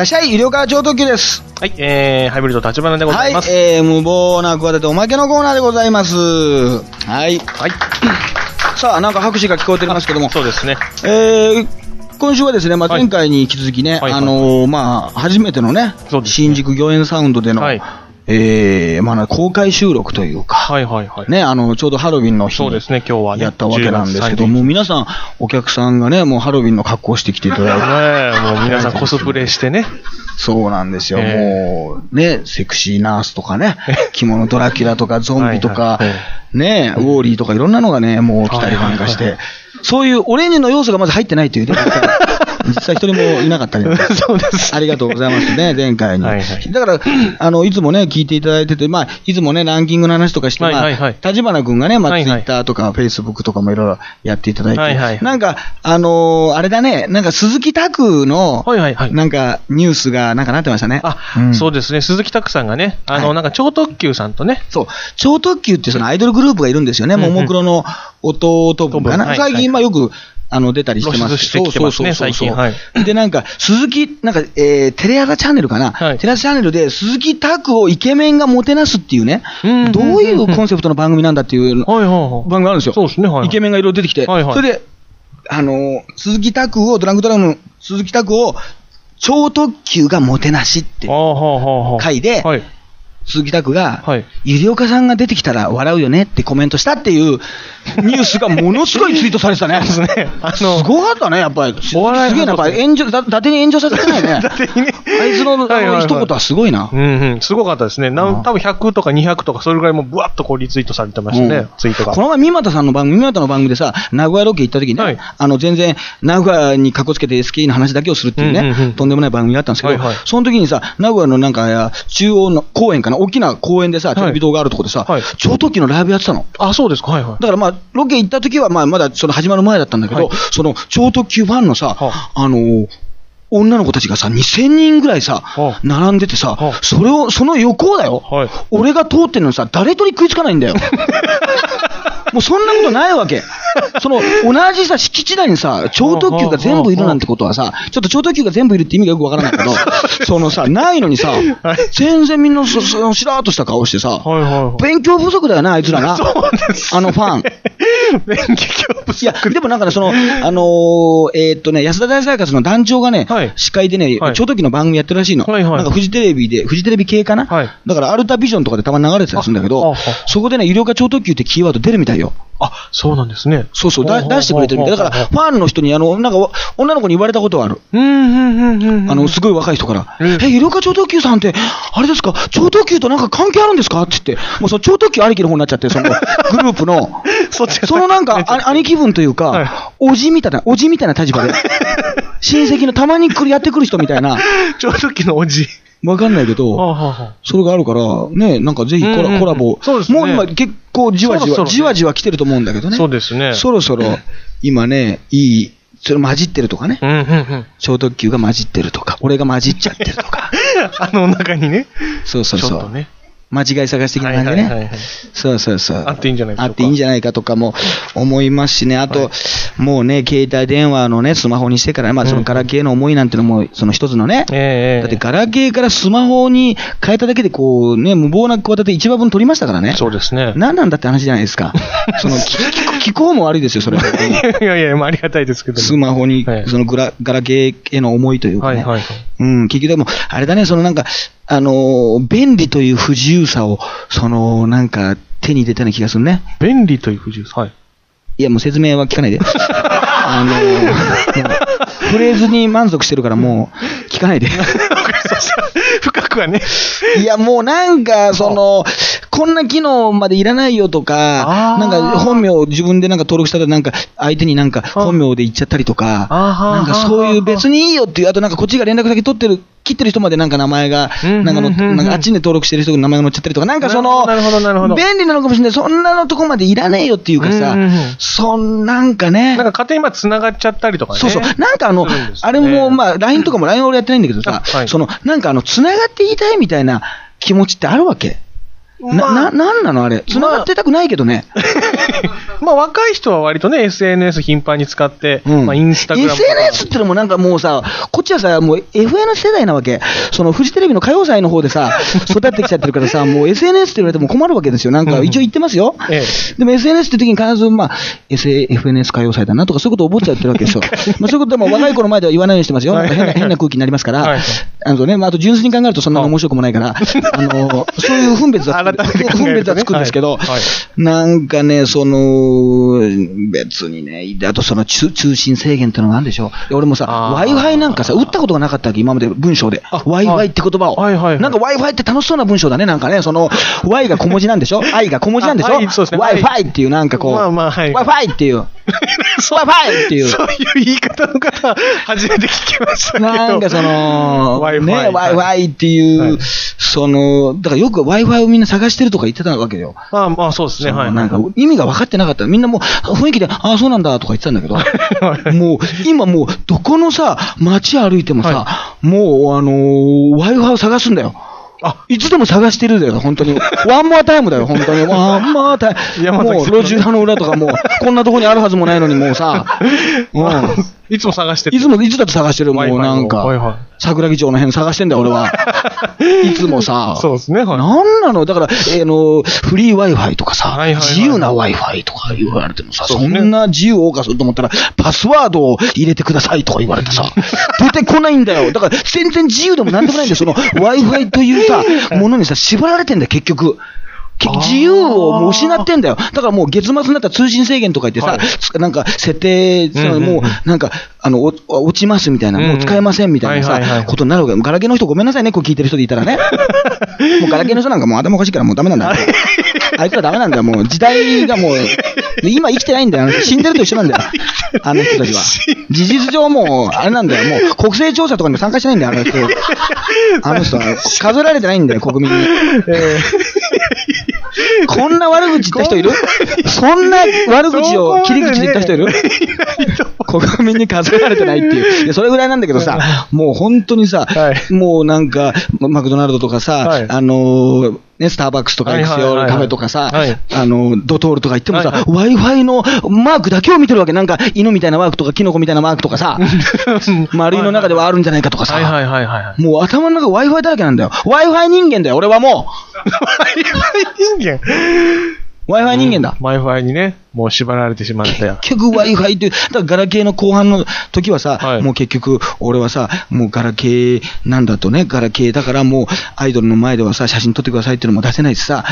らっしゃい、医療科超特急です。はい、えー、ハイブリッド立花でござはいいま、す。えー、無謀な企ておまけのコーナーでございます。はい。はい。さあ、なんか拍手が聞こえておりますけども、そうですね。えー、今週はですね、まあ、はい前回に引き続きね、はいあのーまあ、初めてのね、ね新宿御苑サウンドでの、はいえー、まあ、公開収録というか、はいはいはい。ね、あの、ちょうどハロウィンの日にそうですね、今日はね。やったわけなんですけど10月30も、皆さん、お客さんがね、もうハロウィンの格好をしてきていただいて、ねえ、もう皆さんコスプレしてね。そうなんですよ。えもう、ね、セクシーナースとかね、着物ドラキュラとかゾンビとかはいはい、ね、ウォーリーとかいろんなのがね、もう来たりなんかしはいはいて、そういうオレンジの要素がまず入ってないというね、実際一人もいなかったり そうです。ありがとうございますね、前回に。はいはいだから、あの、いつもね、聞いていただいてて、まあ、いつもね、ランキングの話とかして、まあはいはいはい、立花君がね、まあ、はいはいツイッターとか、フェイスブックとかもいろいろやっていただいて、はいはいなんか、あのーあれだね、なんか鈴木拓の、はいはいはい。なんか、ニュースが、なんかなってましたね。あ、うんそうですね。鈴木拓さんがね、あの、はいなんか超特急さんとね、そう。超特急ってそのアイドルグループがいるんですよね。ももクロの弟分かな。はい最近、まあよく、あの、出たりしてます。してきてますねそうそうそうそう最近で、なんか、鈴木、なんか、えー、テレ朝チャンネルかな？はいテレ朝チャンネルで、鈴木拓をイケメンがもてなすっていうね、うんどういうコンセプトの番組なんだっていう。番組があるんですよ。そうですね、はいはい。イケメンがいろいろ出てきて、はいはいそれで、あのー鈴木拓を、ドランクドラゴンの鈴木拓を、超特急がもてなしっていう。回で、はい。鈴木拓が、はい。ゆりおかさんが出てきたら笑うよねってコメントしたっていうニュースがものすごいツイートされてたね。ですね。あすの、ごかったね、やっぱり。すげえな、やっぱり炎上、だ伊達に炎上させてないね。あいつのあはいはいはいの一言はすごいなう。んうん、すごかったですね。なああ多分100とか200とか、それぐらいもうぶわっとこうリツイートされてましたね、うんツイートが。この前、三股さんの番組、三股の番組でさ、名古屋ロケ行った時にね、はいあの、全然、名古屋にかっこつけて SKE の話だけをするっていうね、うんうんうんとんでもない番組があったんですけど、はいはいその時にさ、名古屋のなんか、中央の公園かな、大きな公園でさ、い。テレビ塔があるところでさ、はい。超特急のライブやってたの。あ、そうですか、はいはい。だからまあ、ロケ行った時はまあ、まだその始まる前だったんだけど、はい。その超特急ファンのさ、はあのー女の子たちがさ、2000人ぐらいさ、は並んでてさ、はそれを、その横だよ、はい俺が通ってるのにさ、誰とに食いつかないんだよ。もうそんなことないわけ。その、同じさ、敷地内にさ、超特急が全部いるなんてことはさ、ちょっと超特急が全部いるって意味がよくわからないけど、そのさ、ないのにさ、全然みんなそ、そのしらーっとした顔してさ、はいはいはい。勉強不足だよな、あいつらな。あのファン。勉強不足。いや、でもなんかね、その、あのーえーっとね、安田大サーカスの団長がね、はい。司会でね、はい。超時の番組やってるらしいの。はいはい。なんかフジテレビで、フジテレビ系かな、はい。だからアルタビジョンとかでたまに流れてたりするんだけどそこでね、医療科超特急ってキーワード出るみたいよ。あ、そうなんですね。そうそう、だ出してくれてるみたい。だから、ファンの人に、あの、なんか、女の子に言われたことはある。うん、うん、うん、うん。あの、すごい若い人から、うん。え、医療科超特急さんって、あれですか、超特急となんか関係あるんですか？って言って、もうその超特急ありきの方になっちゃって、そのグループの、そっちのなんか、あ兄貴分というか、はおじみたいな、おじみたいな立場で、親戚のたまに来る、やってくる人みたいな、超特急のおじ。わかんないけど、はあ、はあはあ、それがあるから、ね、なんかぜひコラ,、うんうんコラボ、そうですねもう今結構じわじわ、そろそろねじわじわ来てると思うんだけどね。そうですね。そろそろ、今ね、いい、それ混じってるとかね。うん、うん、うん。超特急が混じってるとか、俺が混じっちゃってるとか。あの中にね。そうそうそう。ちょっとね。間違い探し的な感じでねはいはいはいはい。そうそうそう。あっていいんじゃないかあっていいんじゃないかとかも思いますしね。あと、はいもうね、携帯電話のね、スマホにしてから、まあそのガラケーの思いなんてのも、その一つのね。ええだってガラケーからスマホに変えただけで、こうね、無謀な企て一話分取りましたからね。そうですね。何なんだって話じゃないですか。その、気気候も悪いですよ、それは。いやいや、まあ、ありがたいですけども。スマホにはい、そのグラガラケーへの思いというかね。はいはいはい。うん、結局でも、あれだね、そのなんか、あのー便利という不自由さを、その、なんか、手に入れたような気がするね。便利という不自由さ？はい。いや、もう説明は聞かないで。あのーもうフレーズに満足してるからもう、聞かないで。深くはね。いや、もうなんか、その、こんな機能までいらないよとか、なんか本名を自分でなんか登録したらなんか相手になんか本名で言っちゃったりとか、なんかそういう別にいいよっていう、あとなんかこっちが連絡先取ってる、切ってる人までなんか名前が、うんなんかの、なんかあっちに登録してる人の名前が載っちゃったりとか、なんかその、なるほどなるほどなるほど便利なのかもしれない。そんなのとこまでいらねえよっていうかさそんなんかね。なんか勝手に今繋がっちゃったりとかね。そうそう。なんかあの、あれも、まあ、LINE とかも LINE 俺やってないんだけどさ、その、なんかあの、繋がって言いたいみたいな気持ちってあるわけ？な、まあな、なんなの？あれ。繋がってたくないけどね。まあ 若い人は割とね、SNS 頻繁に使って、うんまあインスタグラム。SNS ってのもなんかもうさ、こっちはさ、もう FN 世代なわけ。そのフジテレビの歌謡祭の方でさ、育ってきちゃってるからさ、もう SNS って言われても困るわけですよ。なんか一応言ってますよ。えでも SNS って時に必ず、まあ、FNS 歌謡祭だなとかそういうことを覚えちゃってるわけですよ。まあそういうことでも若い頃前では言わないようにしてますよ。なんか変な変な空気になりますから。はいはいあのね、まああと純粋に考えるとそんなに面白くもないから、あの、そういう分別はつく、改めて考えるとね分別はつくんですけど、はいはいなんかね、その、別にね、あとその通通信制限ってのがあるんでしょ。で俺もさ、Wi-Fi なんかさ、打ったことがなかったわけ、今まで文章で。あ Wi-Fi って言葉を。はいはいはいなんか Wi-Fi って楽しそうな文章だね、なんかね。その、Y が小文字なんでしょ ?I が小文字なんでしょ ?Wi-Fi っていうなんかこう、まあまあはい Wi-Fi っていう、Wi-Fi っていう。そういう言い方の方、初めて聞きましたけど。なんかその、Wi-Fi ね、はい Wi-Fi っていう、はいその、だからよく Wi-Fi をみんな探してるとか言ってたわけよ。まあまあそうですね、はい。なんか意味が分かってなかった。みんなもう雰囲気で、ああ、そうなんだとか言ってたんだけど、もう今もうどこのさ、街歩いてもさ、もうあのー Wi-Fi を探すんだよ。あ、いつでも探してるだよ、本当に。ワンモアタイムだよ、本当に。ワンモアタイム。もう、路地裏の裏とかもう、こんなとこにあるはずもないのに、もうさ、うん。いつも探してていつも、いつだって探してる、もうをなんか桜木町の辺探してんだよ、俺は。いつもさ。そうですね、はい。なんなの？だから、えーの、フリー Wi-Fi とかさ、はいはいはい自由な Wi-Fi とか言われてもさ、そねんな自由を謳歌すると思ったら、パスワードを入れてくださいとか言われてさ、出てこないんだよ。だから、全然自由でもなんでもないんだよ。その Wi-Fi というさ、ものにさ、縛られてんだよ、結局。自由をもう失ってんだよ。だからもう月末になったら通信制限とか言ってさ、はいつなんか設定、うんうんうんもうなんか、あの、お落ちますみたいな、もう使えませんみたいなさ、ことになるわけ。ガラケーの人ごめんなさいね、こう聞いてる人でいたらね。もうガラケーの人なんかもう頭おかしいからもうダメなんだよ。あいつらダメなんだよ。もう時代がもう、今生きてないんだよ。死んでると一緒なんだよ。あの人たちは。事実上もう、あれなんだよ。もう国勢調査とかにも参加してないんだよ、あの人。あの人は。数えられてないんだよ、国民に。こんな悪口言った人いる？そんな悪口を切り口で言った人いる？国民に数えられてないっていう。それぐらいなんだけどさ、もう本当にさ、はい。もうなんか、ママクドナルドとかさ、はい。あのーね、スターバックスとかエクスヨはいはいはいはいカフェとかさ、はいあの、ドトールとか行ってもさ、はい Wi-Fi のマークだけを見てるわけ。なんか、犬みたいなマークとか、キノコみたいなマークとかさ、丸いの中ではあるんじゃないかとかさ、はいはいはいはい。もう頭の中 Wi-Fi だらけなんだよ。Wi-Fi 人間だよ、俺はも Wi-Fi 人間。う。Wi-Fi 人間だ。Wi-Fi にね、もう縛られてしまったよ。結局 Wi-Fi っていう、だからガラケーの後半の時はさ、はいもう結局、俺はさ、もうガラケーなんだとね、ガラケーだからもうアイドルの前ではさ、写真撮ってくださいっていうのも出せないしさ、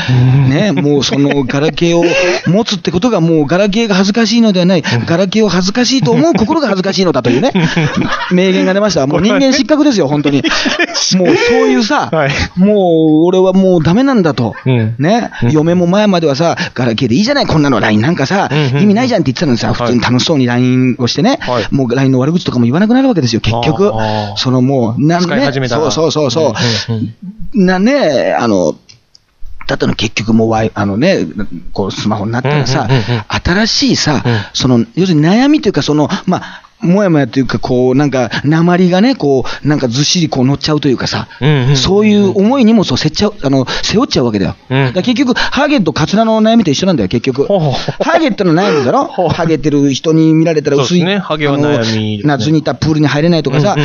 ね、もうそのガラケーを持つってことがもうガラケーが恥ずかしいのではない、ガラケーを恥ずかしいと思う心が恥ずかしいのだというね、名言が出ました。もう人間失格ですよ、本当に。もうそういうさ、はい。もう俺はもうダメなんだと。うん。ね、うん。嫁も前まではさ、ガラケーでいいじゃない、こんなの LINE なんかさ、うんうん意味ないじゃんって言ってたのにさ、普通に楽しそうに LINE をしてね、はい。もう LINE の悪口とかも言わなくなるわけですよ、結局。そのもう、なん使い始めたら。そうそうそうそう、うんうんなね、あの、だったの結局もうワイ、あのね、こうスマホになったらさ、新しいさ、うん。その、要するに悩みというか、その、まあ、もやもやというか、こう、なんか、鉛がね、こう、なんかずっしりこう乗っちゃうというかさ、そういう思いにもそうせっちゃう、あの、背負っちゃうわけだよ。うん。だ結局、ハゲとカツラの悩みと一緒なんだよ、結局。ハゲってのは悩みだろ？ハゲてる人に見られたら薄い。ね。ハゲは悩み夏にいたプールに入れないとかさ、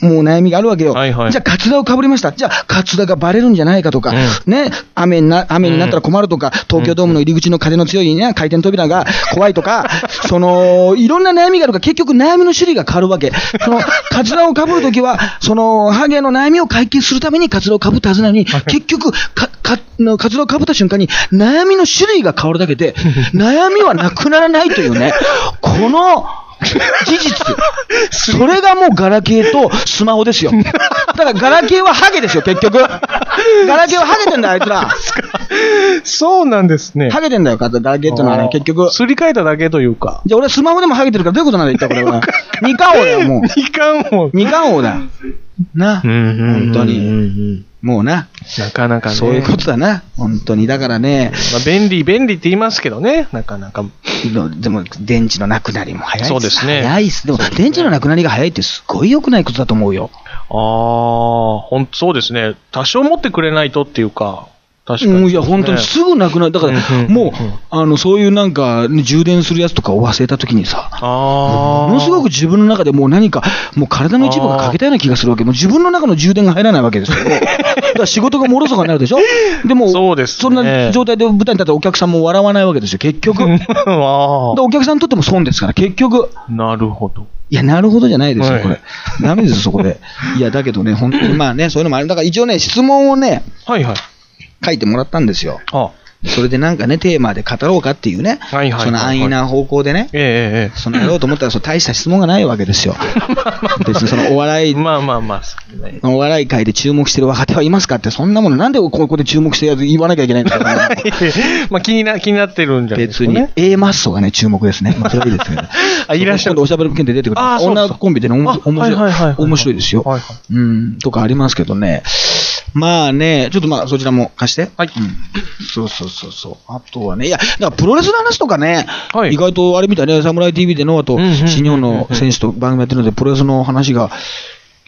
もう悩みがあるわけよ。じゃあ、カツラをかぶりました。じゃあ、カツラがバレるんじゃないかとか、うね、雨にな、雨になったら困るとか、東京ドームの入り口の風の強いね、回転扉が怖いとか、その、いろんな悩みがあるから、結局悩みの種類が変わるわけ。その、カツラをかぶるときは、その、ハゲの悩みを解決するためにカツラをかぶったはずなのに、結局、か、か、のカツラをかぶった瞬間に、悩みの種類が変わるだけで、悩みはなくならないというね、この、事実。それがもうガラケーとスマホですよ。だからガラケーはハゲですよ、結局。ガラケーはハゲてんだよ、あいつら。そうなんですね。ハゲてんだよ、ガラケーってのはね、結局。すり替えただけというか。じゃあ俺スマホでもハゲてるからどういうことなんだよ、言ったらこれは。二冠王だよ、もう。二冠王。二冠王だよ。な。本本当に。に。もうな。なかなかね。そういうことだな。本当に。だからね、まあ、便利、便利って言いますけどね。なかなか。でも電池のなくなりも早いそうですね早いっす。でも電池のなくなりが早いってすごい良くないことだと思うよ。ああ、ほんそうですね。多少持ってくれないとっていうか。確かに。うん、いや、本当にすぐなくなる。だからもう、あの、そういうなんか、ね充電するやつとかを忘れた時にさ、ああ。ものすごく自分の中でもう何か、もう体の一部が欠けたような気がするわけ。もう自分の中の充電が入らないわけですよ。だから仕事がもろそかになるでしょ？でも、そうですねそんな状態で舞台に立ってお客さんも笑わないわけですよ、結局。お客さんにとっても損ですから、結局。あ。なるほど。いや、なるほどじゃないですよ、はいこれ。ダメですよ、そこで。いや、だけどね、本当にまあね、そういうのもある。だから一応ね、質問をね、はいはい。書いてもらったんですよ。あそれでなんかね、テーマで語ろうかっていうね、はいはいはいはいその安易な方向でね、ええええそのやろうと思ったら、そう大した質問がないわけですよ。別にそのお笑い、まあまあまあ、そうねお笑い界で注目してる若手はいますかって、そんなもの、なんでここで注目してやる言わなきゃいけないんですか、まあ気にな、気になってるんじゃないです別にかね。、A マッソがね、注目ですね。まあ、それはいいですけど。あいらっしゃる今度おしゃべり県で出てくる。あーそうです女コンビでね、おもあ面はいはいはいはい白い。面白いですよ。はいはいうん、とかありますけどね。まあね、ちょっとまあそちらも貸して。はい。うん。そうそうそうそう。あとはね、いや、だからプロレスの話とかね、はい。意外とあれみたいね、サムライ TV での、あと、新日本の選手と番組やってるので、プロレスの話が、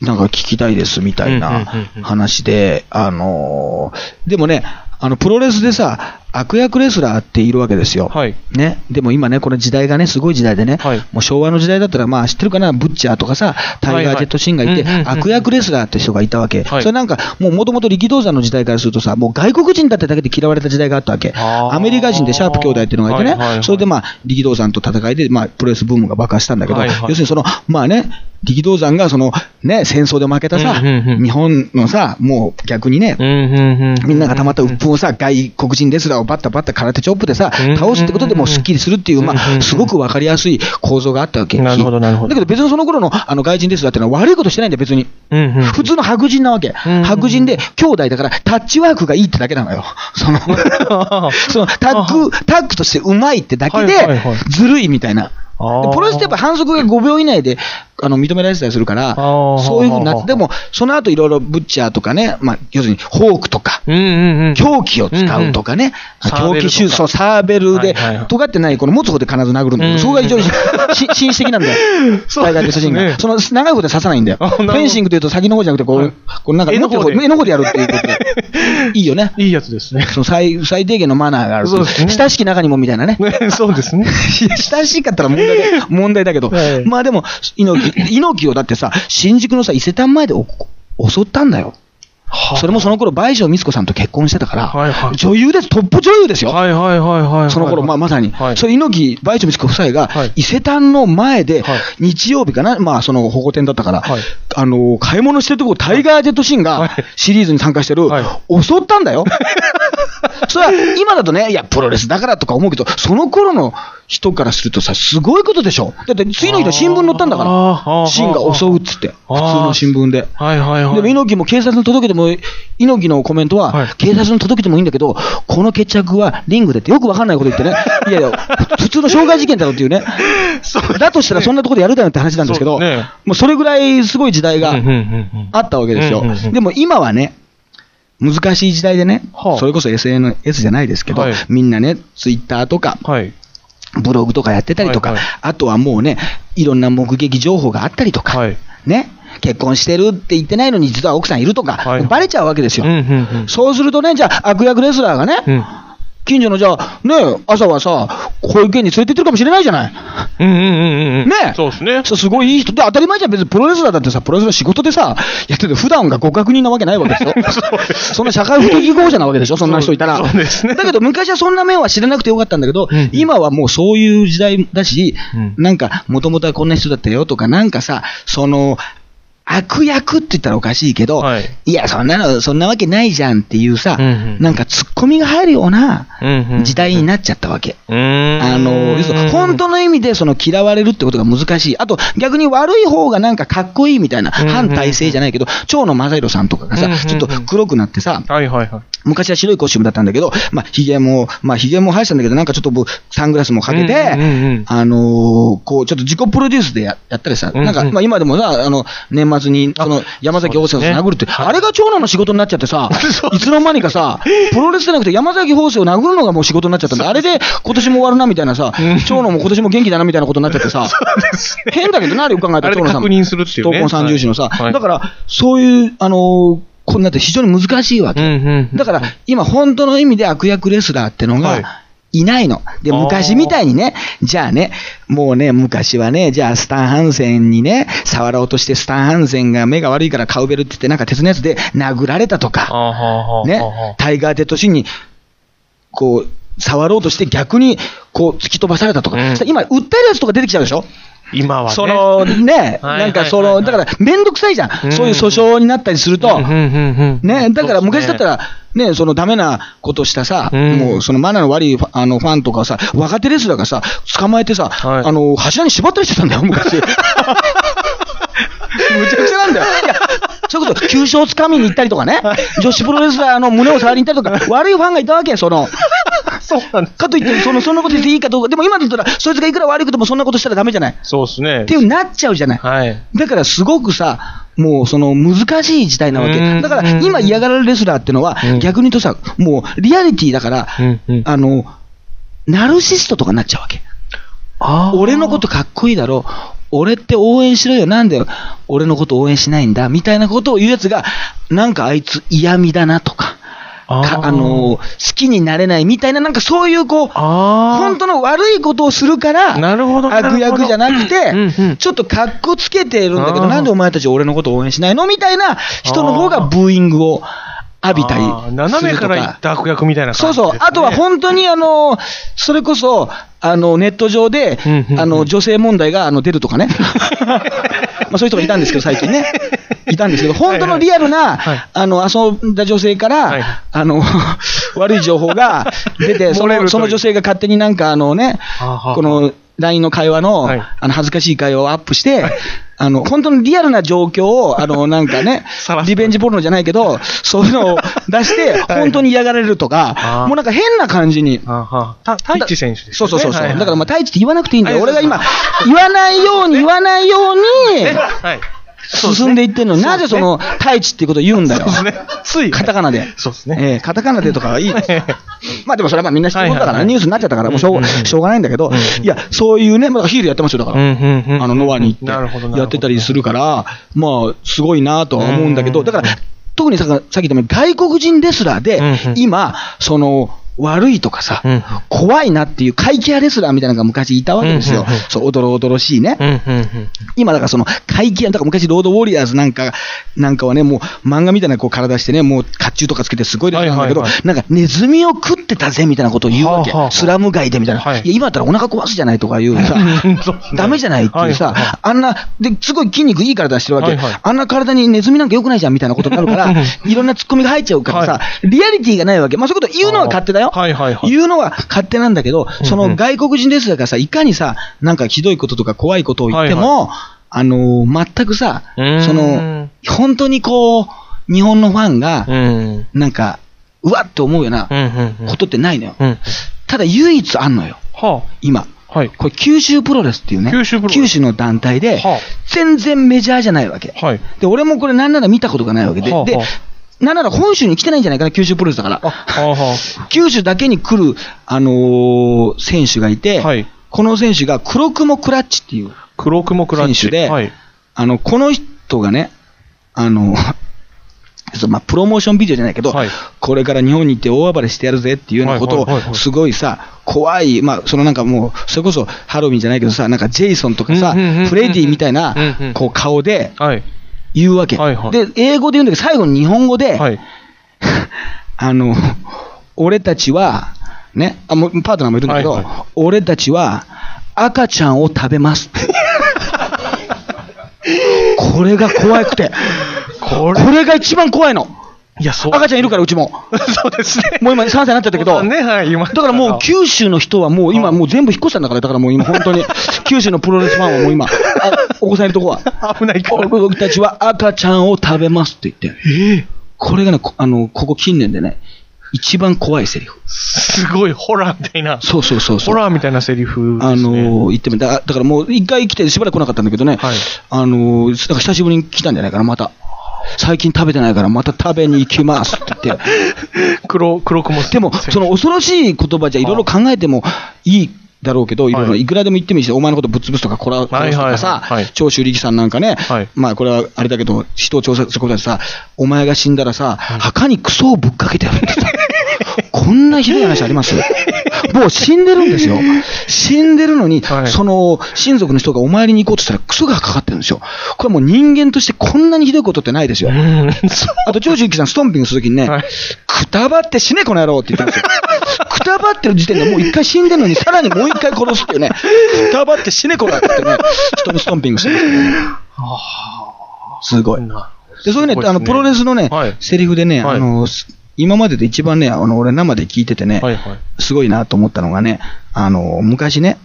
なんか聞きたいですみたいな話で、あのーでもね、あの、プロレスでさ、悪役レスラーっているわけですよ。はい。ね、でも今ね、この時代がね、すごい時代でね、はい。もう昭和の時代だったら、まあ知ってるかな、ブッチャーとかさ、タイガー・ジェット・シンがいて、悪役レスラーって人がいたわけ、はい。それなんか、もともと力道山の時代からするとさ、もう外国人だっただけで嫌われた時代があったわけ、アメリカ人でシャープ兄弟っていうのがいてね、はいはいはい。それでまあ力道山と戦いで、まあ、プロレスブームが爆発したんだけど、はいはい。要するにその、まあね、力道山がその、ね、戦争で負けたさ、うんうんうん。日本のさ、もう逆にね、うんうんうん。みんながたまった鬱憤をさ、外国人レスラーをバッタバッタ空手チョップでさ、うん倒すってことでもうスッキリするっていう、まあ、すごくわかりやすい構造があったわけ。なるほどなるほどだけど別にその頃のあの外人レスラーってのは悪いことしてないんだよ、別に。普通の白人なわけ。うん白人で兄弟だからタッチワークがいいってだけなのよ。その、そのタッグ、タッグとしてうまいってだけでずるいみたいな。プロレスってやっぱ反則が5秒以内であの認められてたりするから、ーそういうふうになって、でも、その後いろいろブッチャーとかね、まあ、要するにフォークとか、うんうんうん。凶器を使うとかね、うんうん凶器手術、サーベルで、はいはいはい尖ってない、この持つ方で必ず殴るんだそこが非常に し紳士的なんだよ。海外の写真ねが。その長い方で刺さないんだよ。フェンシングというと先の方じゃなくて、こう、はいこうなんか、絵の方で絵の方でやるっていうことで。いいよね。いいやつですね。その最最低限のマナーがある親しき中にもみたいなね。ね そうですね。親しかったら問題だ問題だけど、はいまあでも、猪木猪木をだってさ、新宿のさ、伊勢丹前で襲ったんだよ。それもその頃、倍賞美津子さんと結婚してたから、はいはい女優です、トップ女優ですよ。はいはいはいはい。その頃、まあ、まさに、はいそれ猪木、倍賞美津子夫妻が、伊勢丹の前で、日曜日かな、まあ、その保護店だったから、はいあの、買い物してるとこ、タイガー・ジェット・シンがシリーズに参加してる、襲ったんだよ。それは、今だとね、いや、プロレスだからとか思うけど、その頃の人からするとさ、すごいことでしょ。だって、次の日の新聞載ったんだから、シンが襲うっつって、普通の新聞で。はいはいはい。でも猪木も警察に届けても、猪木のコメントは、はい。警察に届けてもいいんだけど、この決着はリングでってよくわかんないこと言ってね、いやいや、普通の傷害事件だろっていうね、だとしたらそんなところでやるだよって話なんですけど、ね。もうそれぐらいすごい時代があったわけですよ。でも今はね、難しい時代でね、はあ。それこそ SNS じゃないですけど、はい。みんなね、ツイッターとか、はい。ブログとかやってたりとか、はいはいあとはもうね、いろんな目撃情報があったりとか、はいね、結婚してるって言ってないのに、実は奥さんいるとか、はいバレちゃうわけですよ。うんうんうん。そうするとね、じゃあ、悪役レスラーがね、うん。近所のじゃあ、ね、朝はさ、保育園に連れてってるかもしれないじゃない。うんうんうんうん。ねそうですね。すごいいい人で、当たり前じゃん、別にプロレスラーだってさ、プロレスラー仕事でさ、やってて、普段が互角人なわけないわけで すよ。そんな社会不適合者なわけでしょ、そんな人いたら。そうそうですねだけど、昔はそんな面は知らなくてよかったんだけど、うんうん今はもうそういう時代だし、うんなんか、もともとはこんな人だったよとか、なんかさ、その、悪役って言ったらおかしいけど、はいいや、そんなの、そんなわけないじゃんっていうさ、うんうんなんかツッコミが入るようなうんうん時代になっちゃったわけ。うーん。あの、本当の意味でその嫌われるってことが難しい。あと逆に悪い方がなんかかっこいいみたいな、うんうん反体制じゃないけど、蝶野正宏さんとかがさうんうんう、んちょっと黒くなってさ、はいはいはい。昔は白いコスチュームだったんだけど、まあ、髭も、まあ、髭も生やしたんだけど、なんかちょっとぶサングラスもかけて、うんうんうんあのーこう、ちょっと自己プロデュースでややったりさ、うんうんなんか、まあ、今でもさ、あの、年末に、その、山崎放生を殴るって、あれが長男の仕事になっちゃってさ、いつの間にかさ、プロレスじゃなくて山崎放生を殴るのがもう仕事になっちゃったんだ。あれで今年も終わるなみたいなさ、うん長男も今年も元気だなみたいなことになっちゃってさ、変だけどな、あれよく考えたら長男さん。三重士のさ、はい。だから、そういう、あのーこんなって非常に難しいわけ。だから、今、本当の意味で悪役レスラーってのはい。が、いないの。で、昔みたいにね、じゃあね、もうね、昔はね、じゃあスタンハンセンにね、触ろうとしてスタンハンセンが目が悪いからカウベルって言って、なんか鉄のやつで殴られたとあか、ねは、タイガー・ジェット・シンに、こう、触ろうとして逆に、こう、突き飛ばされたとか、うん。今、訴えるやつとか出てきちゃうでしょ？今はね。そのね、はいなんかその、だから、めんどくさいじゃん、うんそういう訴訟になったりすると、ね、だから昔だったら、ら、ね、そのダメなことしたさ、うん。もうそのマナーの悪いファあのファンとかさ、若手レスラーがさ、捕まえてさ、はい。あの柱に縛ったりしてたんだよ、昔。むちゃくちゃなんだよ。い。や、そういうこと、急所をつかみに行ったりとかね、女子プロレスラーの胸を触りに行ったりとか、悪いファンがいたわけ、その。そうなんです。かといって、その、そんなこと言っていいかどうか、でも今だったら、そいつがいくら悪いこともそんなことしたらダメじゃない。っそうですね。ていうなっちゃうじゃない。はい。だからすごくさ、もうその難しい時代なわうんけ。だから今嫌がられるレスラーってのはうん逆に言うとさ、もうリアリティだからあの、ナルシストとかになっちゃうわけ。あ俺のことかっこいいだろ。俺って応援しろよ。なんで俺のこと応援しないんだみたいなことを言うやつが、なんかあいつ嫌味だなとかあの、好きになれないみたいな、なんかそういうこう、本当の悪いことをするから、なるほど悪ど役じゃなくて、うんうん。ちょっと格好つけてるんだけど、なんでお前たち俺のことを応援しないのみたいな人の方がブーイングを浴びたり斜めから行った悪役みたいなそう感じです、ね。そう。あとは本当にあの、それこそ、あの、ネット上であの、女性問題があの出るとかね。まあそういう人がいたんですけど、最近ね。いたんですけど、本当のリアルな、はいあの、遊んだ女性から、はい。あの、悪い情報が出て、その、その女性が勝手になんかあのねこの、LINE の会話の、はい。あの、恥ずかしい会話をアップして、あの、本当のリアルな状況を、あの、なんかねリベンジポルノじゃないけど、そういうのを出して、はい本当に嫌がられるとか、もうなんか変な感じに。太一選手です、ね。そうそうそうだからまあ、太一って言わなくていいんだよ。はい俺が今、言わないように言わないように、はい。進んでいってんのに、なぜその、太一っていうことを言うんだよ。つい。カタカナで。そうですね。ええカタカナでとかはいい。まあでもそれはまあみんな知ってることだから、ニュースになっちゃったから、もうしょうしょうがないんだけど、いや、そういうね、まだヒールやってますよ、だから。あの、ノアに行って、やってたりするから、まあ、すごいなとは思うんだけど、うんだから、特にささっき言ったように外国人レスラーでうんうん、今、その、悪いとかさうんうん、怖いなっていう怪奇派レスラーみたいなのが昔いたわけですようんうんうん。そう、おどろおどろしいね。うんうんうん。今だからその怪奇派、だから昔ロードウォリアーズなんか、なんかはね、もう漫画みたいなこう体してね、もう甲冑とかつけてすごいレスラーなんだけど、はいはいなんかネズミを食ってたぜみたいなことを言うわけ。はあはあスラム街でみたいな。はいい、や、今だったらお腹壊すじゃないとか言うさうんそうですねダメじゃないっていうさ、はいはいはいあんな、で、すごい筋肉いい体してるわけ。はいはいあんな体にネズミなんか良くないじゃんみたいなことになるから、いろんなツッコミが入っちゃうからさ、はリアリティがないわけ。まあそういうこと言うのは勝手だよ。はいはいはい言うのは勝手なんだけど、その外国人レスラーがさ、いかにさ、なんかひどいこととか怖いことを言っても、あのー全くさ、その、本当にこう、日本のファンがう、ん。なんか、うわっと思うような。ことってないのよ。うん。ただ唯一あんのよ、は今。あ。はい。これ九州プロレスっていうね、九州プロレスの団体ではあ、全然メジャーじゃないわけ。はい。で、俺もこれなんなら見たことがないわけで、でなんなら本州に来てないんじゃないかな、九州プロレスだから。九州だけに来る、あのー選手がいて、はいこの選手が黒雲クラッチっていう、あ。黒雲クラッチ。選手ではい。あの、この人がね、あの、そうまあ、プロモーションビデオじゃないけど、はいこれから日本に行って大暴れしてやるぜっていうようなことをすごいさ、怖い、まあ、そのなんかもう、それこそハロウィンじゃないけどさ、なんかジェイソンとかさ、フレディみたいなこう顔ではい。言うわけ。はいはいで、英語で言うんだけど、最後に日本語で、はい。あの、俺たちは、ね、あもうパートナーもいるんだけど、はいは俺たちは赤ちゃんを食べます。これが怖くて。ここれが一番怖いの。いや、そう。赤ちゃんいるから、うちも。そうですね。もう今3歳になっちゃったけど。ね、はい、今。だからもう九州の人はもう今もう全部引っ越したんだから、だからもう今 本当に、九州のプロレスファンはもう今、あお子さんいるとこは、危ないから。僕たちは赤ちゃんを食べますって言って、これがね、こあの、ここ近年でね、一番怖いセリフ。すごい、ホラーみたいな。そうそうそう。ホラーみたいなセリフ。あのー言ってみた。だだからもう一回来てしばらく来なかったんだけどね、はいあのから久しぶりに来たんじゃないかな、また。最近食べてないからまた食べに行きますって言って。黒、黒雲。でも、その恐ろしい言葉じゃい。ろいろ考えてもいいだろうけど、い。ろいろ、はいいくらでも言ってもいいし、お前のことぶっ潰すとか、こら殺すとかさ長州力さんなんかねはい、まあこれはあれだけど、人を調査することでさ、お前が死んだらさ、墓にクソをぶっかけてやるってさ、こんなひどい話あります？もう死んでるんですよ。死んでるのに、はいその親族の人がお参りに行こうとしたらクソがかかってるんですよ。これもう人間としてこんなにひどいことってないですよ。あと、長州力さん、ストンピングするときにね、はいくたばって死ね、この野郎って言ってますよ。くたばってる時点でもう一回死んでるのに、さらにもう一回殺すっていうね、くたばって死ね、こらって言ってね、人にストンピングしてますね。すごい。なで、そういうね、ねあの、プロレスのね、はいセリフでね、はいあの、す今までで一番ね、あの、俺生で聞いててね、はいはい。すごいなと思ったのがね、あの、昔ね、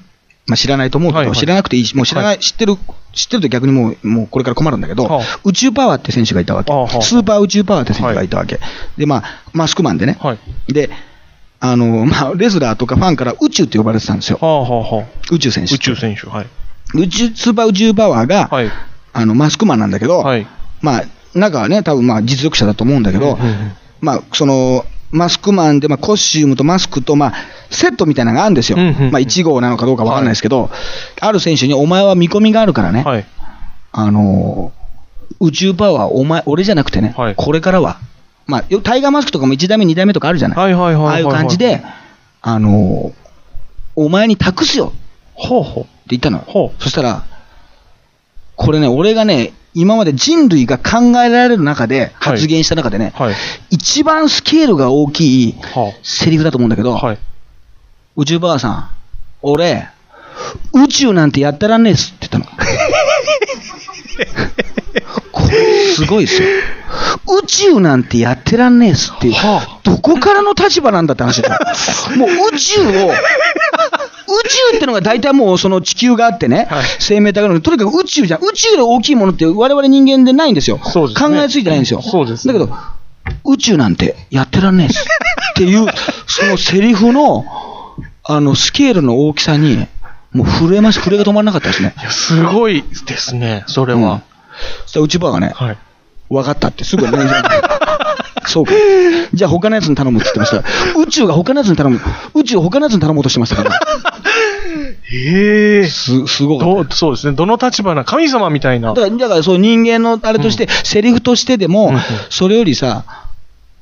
まあ、知らないと思うけど、はいはい知らなくていいし、もう知らない、知ってる、知ってると逆にもう、もうこれから困るんだけど、はあ宇宙パワーって選手がいたわけ、はあはあスーパー宇宙パワーって選手がいたわけ。で、まあ、マスクマンでね。はい。で、あの、まあ、レスラーとかファンから宇宙って呼ばれてたんですよ。はあはあはあ。宇宙選手。宇宙選手、はい。宇宙、スーパー宇宙パワーが、はい。あの、マスクマンなんだけど、はい。まあ、中はね、多分まあ実力者だと思うんだけど、まあ、その、マスクマンで、まあ、コスチュームとマスクと、まあ、セットみたいなのがあるんですよ。うんうんうんまあ、1号なのかどうかわかんないですけど、ある選手に、お前は見込みがあるからね、はい。あのー宇宙パワー、お前、俺じゃなくてね、はいこれからは、まあ、よタイガーマスクとかも1代目、2代目とかあるじゃない。はいはいはいはいはいああいう感じで、あのーお前に託すよってほうほう。言ったの。ほそしたら、これね、俺がね、今まで人類が考えられる中で、発言した中でね、はい。一番スケールが大きいはセリフだと思うんだけど、あ。はい。宇宙ばあさん、俺、宇宙なんてやってらんねえっすって言ったの。すごいですよ。宇宙なんてやってらんねえっすっていう、はあどこからの立場なんだって話だよ。もう宇宙を、宇宙ってのが大体もうその地球があってね、はい生命体があるとにかく宇宙じゃん。宇宙より大きいものって我々人間でないんですよ。すね考えついてないんですよ。そうですねだけど、宇宙なんてやってらんねえっすっていう、そのセリフの、あの、スケールの大きさに、もう震えました。震えが止まらなかったですね。いや、すごいですね、それうんは。そしたら内場がね、はい。分かったってすぐね、そうか。じゃあ他のやつに頼むって言ってました。宇宙が他のやつに頼む。宇宙を他のやつに頼もうとしてましたから。へえ。す、すごかった。どそうですね。どの立場な、神様みたいな。だから、だからそう人間のあれとして、セリフとしてでも、うんうんそれよりさ、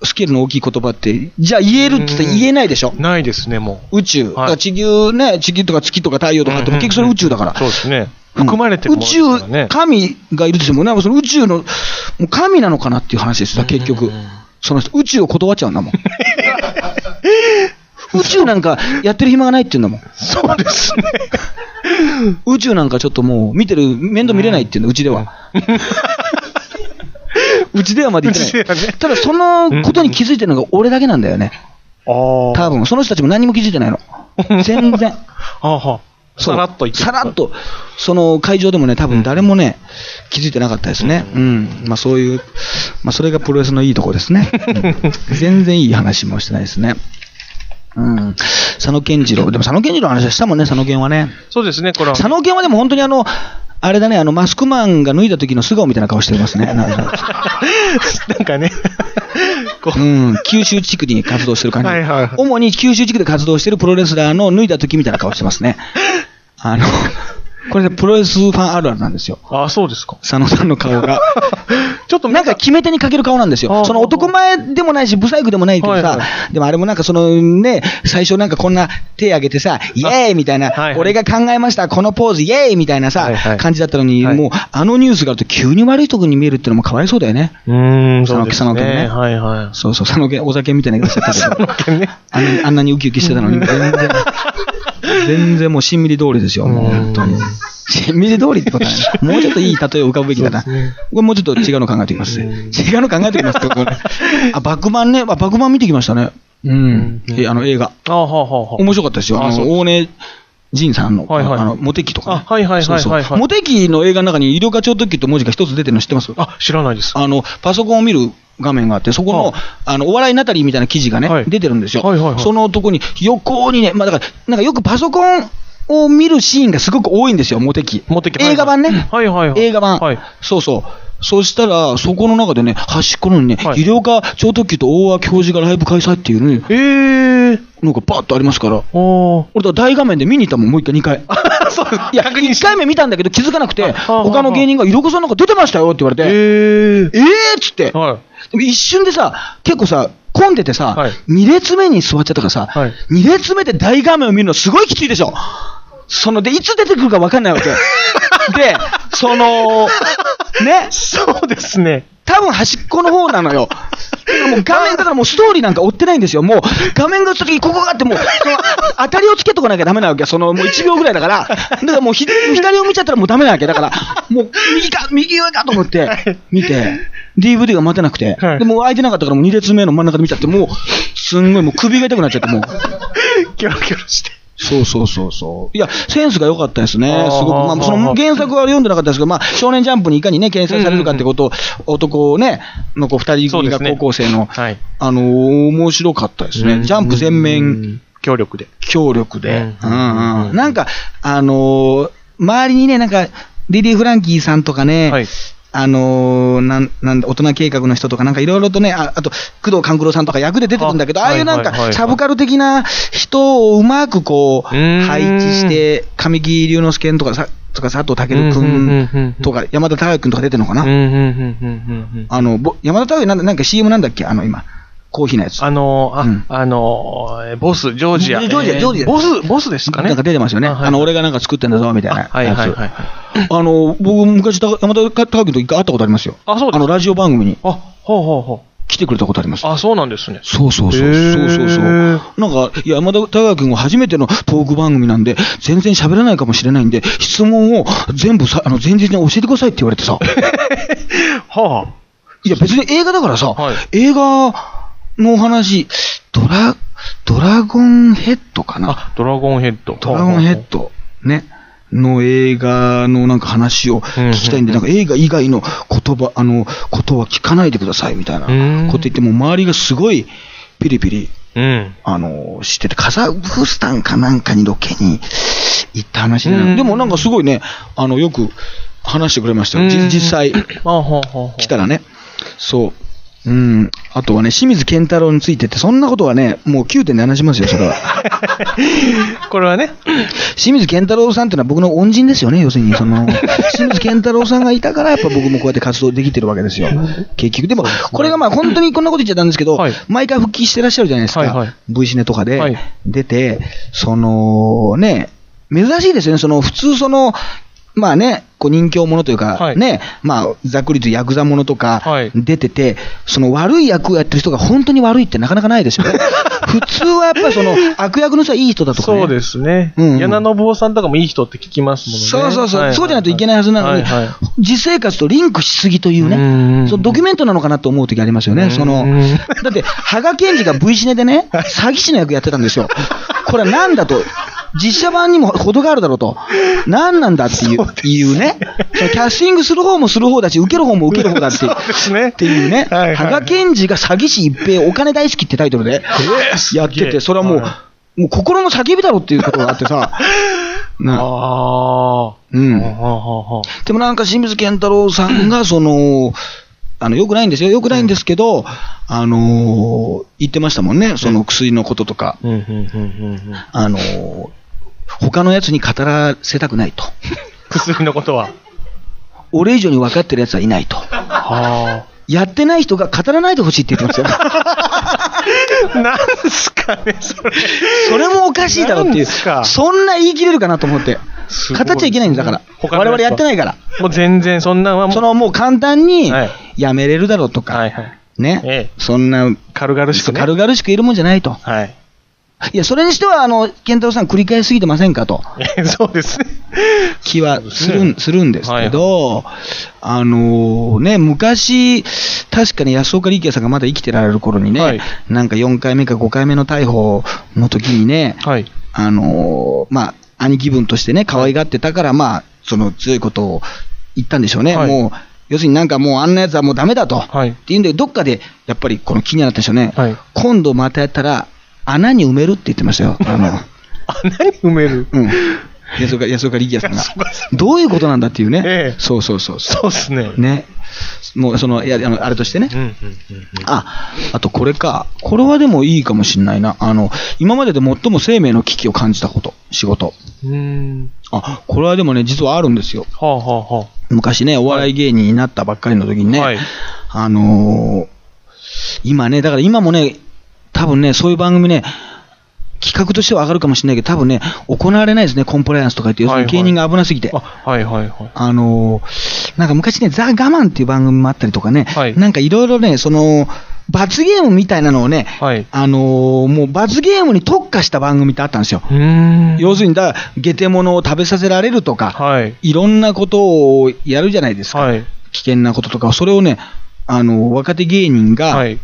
スケールの大きい言葉って、じゃあ言えるって言ったら言えないでしょ？ないですね、も宇宙。だから地球ね、地球とか月とか太陽とかって、うんうんうん結局それ宇宙だから。そうですね。うん含まれてるね。宇宙、神がいるとしてもね、その宇宙の、もう神なのかなっていう話ですよ、結局。その人、宇宙を断っちゃうんだもん。宇宙なんかやってる暇がないって言うんだもん。そうですね。宇宙なんかちょっともう見てる、面倒見れないっていうんだ、うちでは。うちではまで言ってない。ただそのことに気づいてるのが俺だけなんだよね。ああ。多分、その人たちも何も気づいてないの。全然。さらっとさらっ。と、その会場でもね、多分誰もね、気づいてなかったですね。うん。まあそういう、まあそれがプロレスのいいとこですね。う ん全然いい話もしてないですね。うん。佐野健次郎。でも佐野健次郎の話はしたもんね、佐野健はね。そうですね、これは。佐野健はでも本当にあの、あれだね、あの、マスクマンが脱いだ時の素顔みたいな顔してますね。なんかね、うん、九州地区に活動してる感じ。はいはいはい主に九州地区で活動してるプロレスラーの脱いだ時みたいな顔してますね。あの、これでプロレスファンあるあるなんですよ。ああ、そうですか。佐野さんの顔が。ちょっとなんか決め手にかける顔なんです。よその男前でもないし、ブサイクでもないけどさはいは、でもあれもなんかそのね、最初なんかこんな手挙げてさ、イエーイみたいなはいは、い俺が考えました、このポーズ、イエーイみたいなさはいはい、感じだったのに、はいもうあのニュースがあると急に悪いとこに見えるっていうのもかわいそうだよね。うーん、佐野そうです佐野君ねね。はいはい。そうそう、佐野家お酒みたいな言い方しちゃったけど。ねあんなあんなにウキウキしてたのに、全然、全然もうしんみり通りですよ、もう本当に。しんみり通りってことはない。もうちょっといい例えを浮かぶべきだな。ねこれもうちょっと違うの考えておきます。違うの考えておきますこれ あ、バックマンね、あバックマン見てきましたね。うん。えあの映画。ああ、はあはあはあ。面白かったですよ。あの、大根仁さんの、はいはいあの、モテキとかね。あはいはいはいはいはいそうそうモテキの映画の中に医療課長特急って文字が一つ出てるの知ってます？あ、知らないです。あの、パソコンを見る画面があって、そこの、あの、お笑いナタリーみたいな記事がね、はい出てるんですよ。はいはいはいそのとこに、横にね、まあだから、なんかよくパソコンを見るシーンがすごく多いんですよ、モテキ。モテキ映画版ね。はいはいはい映画版。はいそうそう。そしたら、そこの中でね、端っこのにね、はい医療科超特急と大和教授がライブ開催っていうね、ええのがバーッとありますから。おー。俺だから大画面で見に行ったもん、もう一回、二回。そう、いや、確認一回目見たんだけど気づかなくて、あはあ他の芸人が、いろこさんなんか出てましたよって言われて、えー。えーっつって、はい。でも一瞬でさ、結構さ、混んでてさ、はい二列目に座っちゃったからさ、はい二列目で大画面を見るのすごいきついでしょ。その、で、いつ出てくるか分かんないわけ。で、その、ね、そうですね。多分端っこの方なのよ。だからもう画面だからもうストーリーなんか追ってないんですよ。もう画面が映った時にここがあってもう、その当たりをつけとかなきゃダメなわけ。そのもう1秒ぐらいだから。だからもうひ左を見ちゃったらもうダメなわけ。だから、もう右か、右上かと思って見て、DVD が待てなくて。はいでもう空いてなかったからもう2列目の真ん中で見ちゃって、もう、すんごいもう首が痛くなっちゃって、もう。キョロキョロして。そうそうそうそう。いや、センスが良かったですね。すごく。まあ、その原作は読んでなかったですけど、まあ、少年ジャンプにいかにね、掲載されるかってことを、男ね、の子二人組が高校生の、はい。あのー面白かったですね。ジャンプ全面協力で。協力で。ううんんうん。なんか、あのー周りにね、なんか、リリー・フランキーさんとかね、はい。あのーなん、なんだ、大人計画の人とか、なんかいろいろとね、ああと、工藤官九郎さんとか役で出てくるんだけど、あああいうなんかサブカル的な人をうまくこう、配置して、神木隆之介とかさ、とか佐藤健君とか、山田孝之君とか出てるのかな？あの、ぼ山田孝之なんだ、なんか CM なんだっけ？あの、今。コーヒーのやつ。あのー、あ、うんあのボス、ジョージア。ジョージアえジョージアボス、ボスですかね。なんか出てますよね。あはいあの、俺がなんか作ってんだぞ、みたいなやつ。はいはいはい。あの、僕、昔、た山田孝之と一回会ったことありますよ。あそうですあの、ラジオ番組にあ、ほうほうほ来てくれたことありますう。。あ、そうなんですね。そうそうそう。そうそうそう。なんか、いや山田孝之君が初めてのトーク番組なんで、全然喋らないかもしれないんで、質問を全部さ、あの、前日に教えてくださいって言われてさ。はあ。いや、別に映画だからさ、はい映画のお話、ドラ、ドラゴンヘッドかな？あ、ドラゴンヘッド。ドラゴンヘッド、ね、の映画のなんか話を聞きたいんで、うんなんか映画以外の言葉、あの、ことは聞かないでくださいみたいなうんこと言って、もう周りがすごいピリピリ、うん。あの、してて、カザフスタンかなんかにロケに行った話で、うんでもなんかすごいね、あの、よく話してくれましたよ。実際。来たらね。そう。うん。あとはね、清水健太郎についてって、そんなことはね、もう9点で話しますよ、それは。これはね、清水健太郎さんっていうのは僕の恩人ですよね、要するに。その、清水健太郎さんがいたから、やっぱ僕もこうやって活動できてるわけですよ。結局。でも、これがまあ本当にこんなこと言っちゃったんですけど、はい毎回復帰してらっしゃるじゃないですか。はいはい V シネとかで、はい出て、その、ね、珍しいですよね。その、普通その、まあね、こう人形ものというか、はい。ね、まあ、ざっくりとヤクザものとかはい。出てて、その悪い役をやってる人が本当に悪いってなかなかないですよね。普通はやっぱりその悪役の人はいい人だとかね。そうですね。うん。うん柳信夫さんとかもいい人って聞きますもんね。そうそうそう、はそうじゃないといけないはずなのに、はいはい。実生活とリンクしすぎといううんね、そのドキュメントなのかなと思う時ありますよね、うんそのだって、羽賀健二が V シネでね、詐欺師の役やってたんですよ、これはなんだと、実写版にも程があるだろうと、なんなんだっていういうね、キャスティングする方もする方だし、受ける方も受ける方だって。そうですね。っていうね、はいは賀健二が詐欺師一平、お金大好きってタイトルでやってて、それはもう、はもう心の叫びだろっていうことがあってさ、な。ああ。うんでもなんか清水健太郎さんが、その、あの、よくないんですよ。よくないんですけど、あのー言ってましたもんね。その薬のこととか。あのー他のやつに語らせたくないと。薬のことは。俺以上に分かってるやつはいないと。はやってない人が語らないでほしいって言ってますよ。あ。なんすかね、それ。それもおかしいだろっていう。そんな言い切れるかなと思って。語っちゃいけないんだから。我々やってないから。もう全然そんなんはもう。そのもう簡単にはいやめれるだろうとか。はいはい。ね。ええそんな、軽々しくね。軽々しくいるもんじゃないと。はい。いや、それにしては、あの、健太郎さん繰り返しすぎてませんかと。え そうですね。気はするんするんですけど、あのね、昔、確かに安岡力也さんがまだ生きてられる頃にね、はいなんか4回目か5回目の逮捕の時にね、はい。あのまあ、兄貴分としてね、可愛がってたから、まあ、その強いことを言ったんでしょうね。はいもう、要するになんかもうあんなやつはもうダメだと。はいっていうんで、どっかで、やっぱりこの気になったんでしょうね。はい今度またやったら、穴に埋めるって言ってましたよ。あの、穴に埋める？うん。安岡、安岡力也さんが。どういうことなんだっていうね。ええそうそうそうそそうですね。う。ね。もう、その、いや、あの、あれとしてね。うんうんうんあ、あとこれか。これはでもいいかもしんないな。あの、今までで最も生命の危機を感じたこと、仕事。うん。あ、これはでもね、実はあるんですよ。はあはあは昔ね、お笑い芸人になったばっかりの時にね、はいあのー今ね、だから今もね、多分ね、そういう番組ね、企画としては上がるかもしれないけど、多分ね、行われないですね、コンプライアンスとか言って、要するに芸人が危なすぎて。あ。あ、はいはいはい。あのーなんか昔ね、ザ・我慢っていう番組もあったりとかね、はいなんかいろいろね、その、罰ゲームみたいなのをね、はい。あのーもう罰ゲームに特化した番組ってあったんですよ。うーん。要するに、だから、ゲテモノを食べさせられるとか、はい。いろんなことをやるじゃないですか。はい。危険なこととか、それをね、あの、若手芸人が、はい。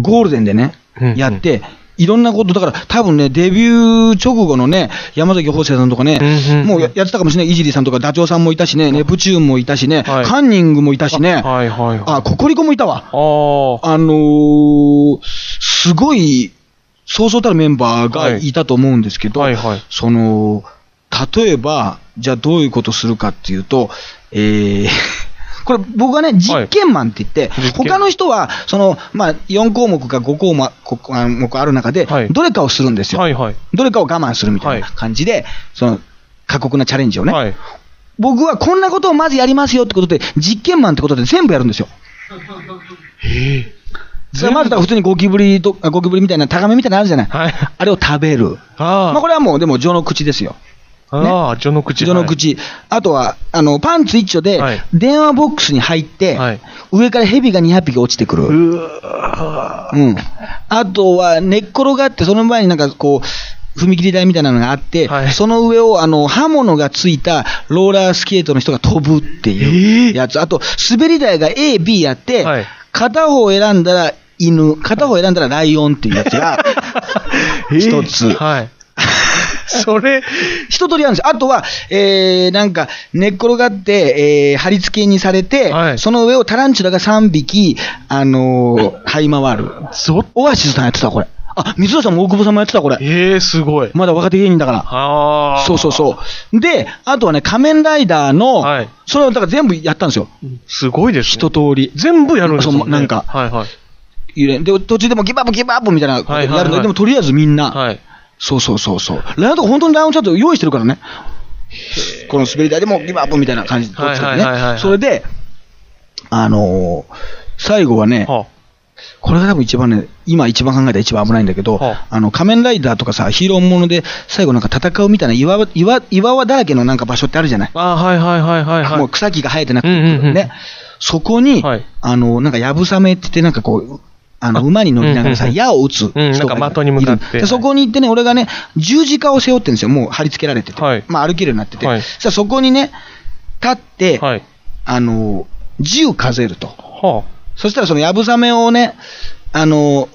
ゴールデンでね、やって、いろんなこと、だから多分ね、デビュー直後のね、山崎邦生さんとかね、もうややってたかもしれない、いじりさんとか、ダチョウさんもいたしね、ネプチューンもいたしね、はい。カンニングもいたしね、あココリコもいたわ。あのー、すごい、そうそうたるメンバーがいたと思うんですけど。その、例えば、じゃあどういうことするかっていうと、えーこれ僕はね、実験マンって言って、実験他の人は、その、まあ、4項目か5項目こあ目ある中ではい、どれかをするんですよ。はいはい。どれかを我慢するみたいなはい感じで、その、過酷なチャレンジをね。はい。僕はこんなことをまずやりますよってことで、実験マンってことで全部やるんですよ。へえ。それはまず普通にゴキブリと、あゴキブリみたいな、タガメみたいなのあるじゃない。はい。あれを食べる。あまあこれはもうでも序の口ですよ。ああ、序の口。序の口。あとは、あの、パンツ一丁ではい、電話ボックスに入って、はい上から蛇が200匹落ちてくる。はい。うん。あとは、寝っ転がって、その前になんかこう、踏切台みたいなのがあって、はいその上をあの刃物がついたローラースケートの人が飛ぶっていうやつ、あと滑り台が A、B やって、はい片方選んだら犬、片方選んだらライオンっていうやつが 一つ。はい。それ、一通りあるんですよ。あとは、えー、なんか、寝っ転がって、えー、貼り付けにされて、はいその上をタランチュラが3匹、あのー、這い回る。そオアシスさんやってた、これ。あ、水田さんも大久保さんもやってた、これ。ええ、すごい。まだ若手芸人だから。ああ。そうそうそう。で、あとはね、仮面ライダーの、はいそれをだから全部やったんですよ。すごいですね。一通り。全部やるんですもんね。なんかはいはい。で、途中でもギブアップギブアップみたいなやるの、はいはいはいでもとりあえずみんな、はい。そうそうそうそう。ライオンとか本当にライオンちゃんと用意してるからね。この滑り台でもギブアップみたいな感じでねはいそれで、あのー最後はね、はこれが多分一番ね、今一番考えたら一番危ないんだけど、はあの仮面ライダーとかさ、ヒーローもので最後なんか戦うみたいな岩岩岩場だらけのなんか場所ってあるじゃない。あ。ああ、はいはいはいはいはい。もう草木が生えてなくて、ね。そこに、はいあの、なんか、やぶさめって言って、なんかこう、あの、あ馬に乗りながらさ、矢を撃つ人がいるうんなんか的に向かってでそこに行ってね、俺がね、十字架を背負ってるんですよ。もう貼り付けられてて。はいまあ、歩けるようになってて。はいそしたらそこにね、立って、はい。あの、銃数えると。はそしたらそのやぶさめをね、あの、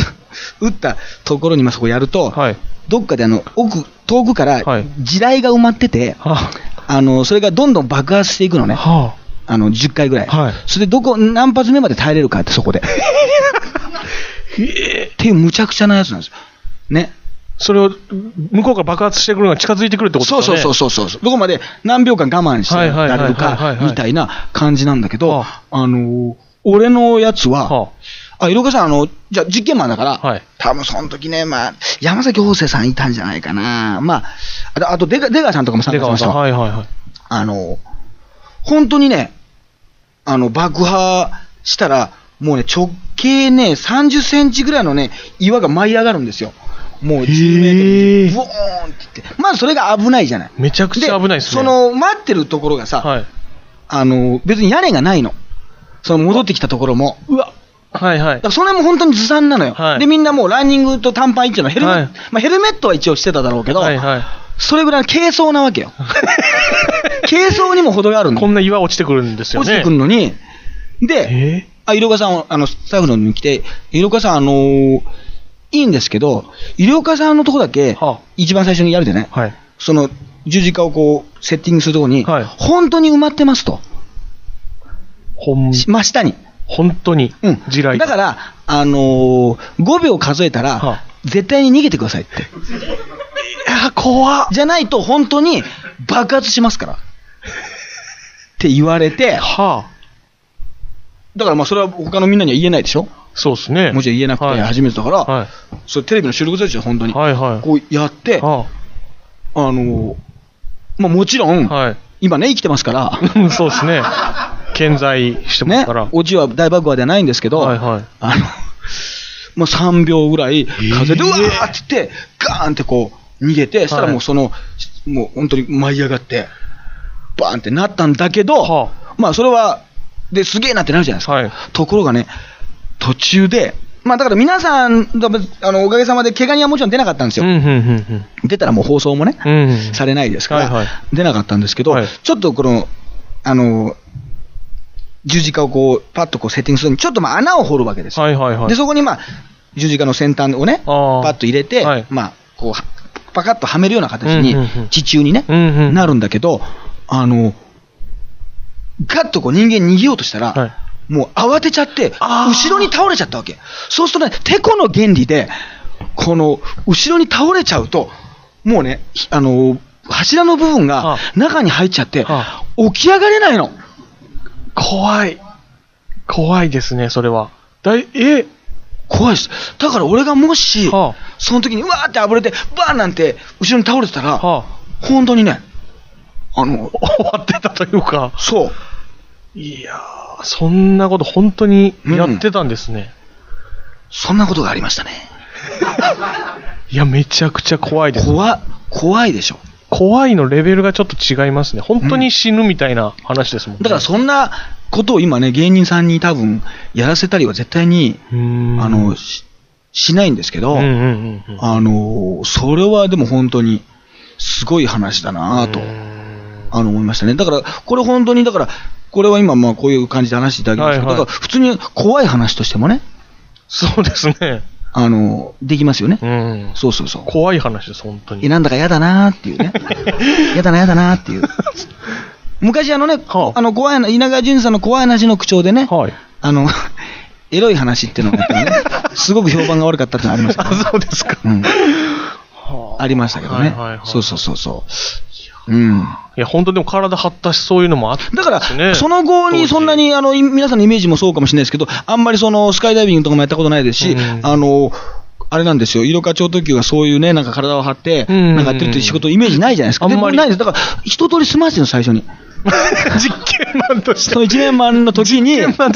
撃ったところにまあそこやると、あ。はい。どっかであの、奥、遠くからはい地雷が埋まってて、はあの、それがどんどん爆発していくのあ。ね。はあの、10回ぐらい。はいそれでどこ、何発目まで耐えれるかって、そこで。っていう無茶苦茶なやつなんですよ。ね。それを、向こうが爆発してくるのが近づいてくるってことそうですかね。そうそうそうそう。どこまで何秒間我慢してはいはいはいられるか、みたいな感じなんだけど、はあのー俺のやつは、はあ、色川さん、あの、じゃあ実験マンだから、はい多分その時ね、まあ、山崎邦生さんいたんじゃないかな。まあ、あと、あと出川さんとかも。参加しましたわ。はいはいはい。あの、本当にね、あの、爆破したら、もうね、直径ね、30センチぐらいのね、岩が舞い上がるんですよ。もう10メートル。ブオーンって言って。まずそれが危ないじゃない。めちゃくちゃ危ないですね。そ、の、待ってるところがさ、はい。あの、別に屋根がないの。その戻ってきたところも。うわ。はいはいだそれも本当にずさんなのよ。はいで、みんなもうランニングと短パン一丁のヘルメット、はいまあヘルメットは一応してただろうけど、はいはい。それぐらいの軽装なわけよ。軽装にも程があるんだこんな岩落ちてくるんですよね。落ちてくるのに、で、えあ、色川さん、あの、スタッフのに来て、色川さん、あのーいいんですけど、色川さんのとこだけはあ、一番最初にやるでね、はい。その十字架をこう、セッティングするところに、はい本当に埋まってますと。ほん、真下に。本当に。うん。地雷。だから、あのー、5秒数えたら、はあ絶対に逃げてくださいって。や、怖っ。じゃないと本当に爆発しますから。って言われて、はあ。だからまあそれは他のみんなには言えないでしょ？そうですね。もちろん言えなくてはい初めてだから、はそれテレビの収録ですよ、本当い。に。はいはい。こうやって、あはの、まあもちろん、あ、はい。今ね、生きてますから、うんそうですね。健在してますねから。、オチは大爆破ではないんですけど、はいはい。あの、もう3秒ぐらい、風で、えーうわーって言って、ガーンってこう、逃げて、そしたらもうその、もう本当に舞い上がって、バーンってなったんだけど、はまあそれは、で、すげえなってなるじゃないですか。はい。ところがね、途中で、まあだから皆さん、あのおかげさまで怪我人はもちろん出なかったんですうん、よ。出たらもう放送もね、うん。うん。されないですから、はいはい出なかったんですけど、はいちょっとこの、あの、十字架をこう、パッとこうセッティングするのに、ちょっとまあ穴を掘るわけですよ。で、そこにまあ、十字架の先端をね、パッと入れて、はいまあ、こう、はパカッとはめるような形に地中にね、なるんだけど、あの、ガッとこう人間逃げようとしたら、はいもう慌てちゃって、後ろに倒れちゃったわけ。そうするとね、てこの原理で、この、後ろに倒れちゃうと、もうね、ひあの、柱の部分があ中に入っちゃってあ、起き上がれないの。怖い。怖いですね、それは。だい、え？怖いです。だから俺がもし、はその時にうわーって暴れて、バーンなんて後ろに倒れてたら、本当にね、あの、あ、終わってたというか。そう、いやー、そんなこと本当にやってたんですね。そんなことがありましたね。いや、めちゃくちゃ怖いです。怖、怖いでしょ。怖いのレベルがちょっと違いますね。本当に死ぬみたいな話ですもんね。だからそんなことを今ね、芸人さんに多分やらせたりは絶対に、あの、ししないんですけど、うんうんうんうん。あの、それはでも本当にすごい話だなとあの、思いましたね。だから、これ本当に、だから、これは今まあこういう感じで話していただきましたけど、はいはいだから普通に怖い話としてもね、そうですね。あの、できますよね。うん。そうそうそう。怖い話です、本当に。えなんだか嫌だなーっていうね。嫌だな、嫌だなーっていう。昔あのね、はああの、怖いな、稲川淳二さんの怖い話の口調でね、はい。あの、エロい話っていうのがね、すごく評判が悪かったってのはありましたけど、あ、そうですか。うん。はありましたけどね。はいはいはいそうそうそうそう。うん。いや、本当でも体張ったし、そういうのもあったんですだね。から、その後にそんなに、あの、い皆さんのイメージもそうかもしれないですけど、あんまりその、スカイダイビングとかもやったことないですし、うんあの、あれなんですよ、イルカ超特急がそういうね、なんか体を張って、うんなんかやってるっていう仕事、イメージないじゃないですか。あんまりでないです。だから、一通り済ませてるの、最初に。実験マンとして。その一年マンと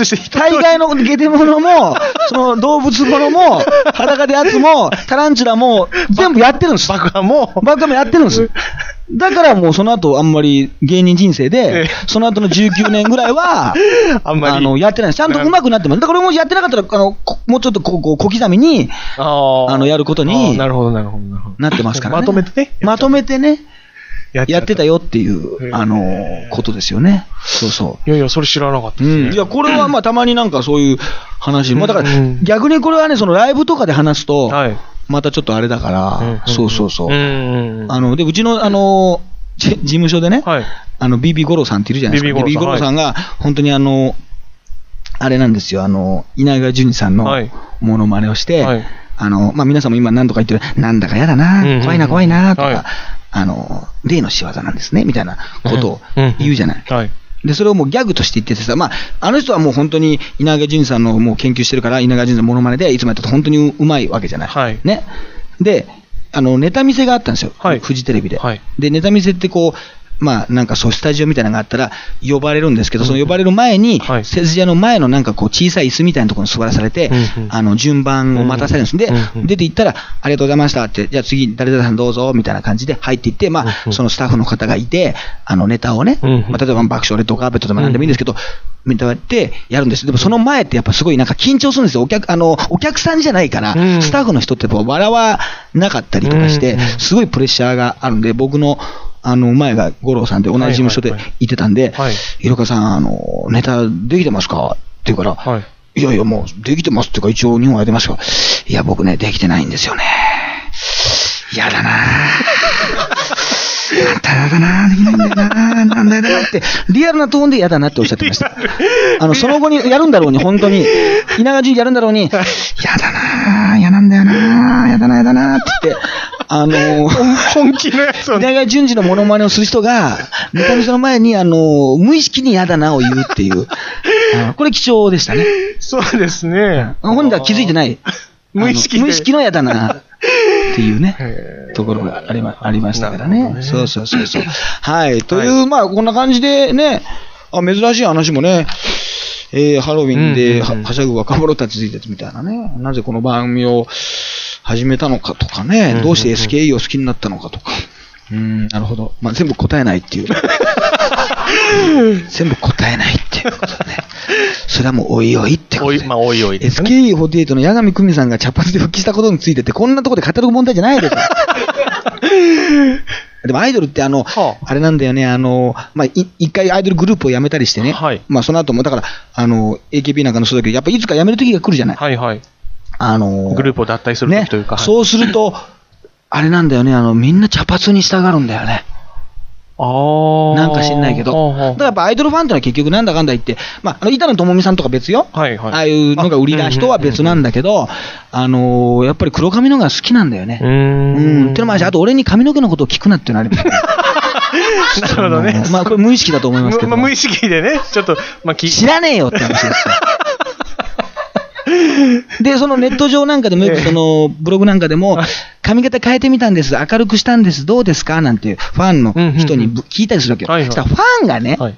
して一通り大概のゲテモノも、その動物ものも、裸でやつも、タランチュラも、全部やってるんです。爆破も、バカもやってるんです。だからもうその後あんまり芸人人生えでえ、その後の19年ぐらいは、あんまりあの、やってない。ちゃんと上手くなってます。だから俺もやってなかったら、あの、こもうちょっとこう、小刻みにあのやることにあーなるほど、なるほど、なるほど。なってますからね。まとめてね。まとめてね、ややってたよ。よっていう、あの、ことですよね。そうそう。いやいや、それ知らなかったうん、ですね。いや、これはまあ、たまになんかそういう話、まあだからうん、逆にこれはね、そのライブとかで話すと、はい。またちょっとあれだから、そうそうそう。んうんうん。あの、で、うちの、あの、じ事務所でね、はい。あの、BB 五郎さんっているじゃないですか。BB 五郎さんが、本当にあの、あれなんですよ、あの、稲川淳二さんのはいモノマネをして、はいあの、まあ、皆さんも今何とか言ってる、なんだか嫌だな、うんうんうん怖いな怖いな、とか、はいあの、例の仕業なんですね、みたいなことをうんうん言うじゃない。はい。で、それをもうギャグとして言っててさ、まあ、あの人はもう本当に稲川淳二さんのもう研究してるから、稲川淳二のモノマネでいつもやったと本当にううまいわけじゃない。はいね。で、あの、ネタ見せがあったんですよ。はいフジテレビで。はいで、ネタ見せってこう、まあ、なんかそう、スタジオみたいなのがあったら、呼ばれるんですけど、その呼ばれる前に、はい。雪屋の前のなんかこう、小さい椅子みたいなところに座らされて、うんうんあの、順番を待たされるんです。で、うんうん出て行ったら、ありがとうございましたって、じゃあ次、誰々さんどうぞ、みたいな感じで入っていって、まあ、そのスタッフの方がいて、あの、ネタをね、うんうんまあ、例えば爆笑レッドカーペットでも何でもいいんですけど、ネタをやってやるんです。でもその前ってやっぱすごいなんか緊張するんですよ。お客、あの、お客さんじゃないから、うん。スタッフの人って笑わなかったりとかして、すごいプレッシャーがあるんで、僕の、あの、前が五郎さんで同じ事務所ではいてたんで、はい色川さん、あの、ネタできてますか？って言うから、はい。いやいや、もう、できてますっていうか、一応日本はやってますが、いや、僕ね、できてないんですよね。嫌だなぁ。あんた嫌だなぁ、できないんだよなぁ、なんだよなって、リアルなトーンで嫌だなっておっしゃってました。あの、その後にやるんだろうに、本当に、稲川淳やるんだろうに、嫌だなぁ、嫌なんだよなぁ、嫌だな、嫌だなって言って、あの、本気のやつをね。稲川淳二のモノマネをする人が、ネタ見せの前に、あの、無意識に嫌だなを言うっていう。あこれ貴重でしたね。そうですね。本人は気づいてない。無意識無意識の嫌だなっていうね。ところがありまありましたからね。ねそうそうそうそう。はい。という、まあ、こんな感じでね、あ珍しい話もね、えーハロウィンうんではしゃぐ若者たちついてみたいなね。なぜこの番組を始めたのかとかね、うんどうして SKE を好きになったのかとか。うん、なるほど。まあ、全部答えないっていう。全部答えないっていうことね。それはもうおいおいってことで。おい、まあ、おいおいですね。SKE48 の八神久美さんが茶髪で復帰したことについてって、こんなところで語る問題じゃないですよ。でもアイドルってあの、はああれなんだよね、あの、まあ、い一回アイドルグループを辞めたりしてね、はいまあその後も、だから、あの、AKB なんかのそうだけど、やっぱいつか辞める時が来るじゃない。はいはい。あの、グループを脱退するね時というか。はいそうすると、あれなんだよね、あの、みんな茶髪に従うんだよね。なんか知んないけど。だからやっぱアイドルファンってのは結局なんだかんだ言って、まあ、あの、板野友美さんとか別よ。はいはい。ああいうのが売りな人は別なんだけど、あのーやっぱり黒髪のが好きなんだよねう。んん。ってのもあるし、あと俺に髪の毛のことを聞くなっていうのありますね なるほどね。まあこれ無意識だと思いますけど。まあ無意識でね、ちょっと、まあ、知らねえよって話ですよ。で、そのネット上なんかでもよくええそのブログなんかでもはい、髪型変えてみたんです、明るくしたんです、どうですか？なんていうファンの人にぶ聞いたりするわけよ。はいはしたらファンがね、はい。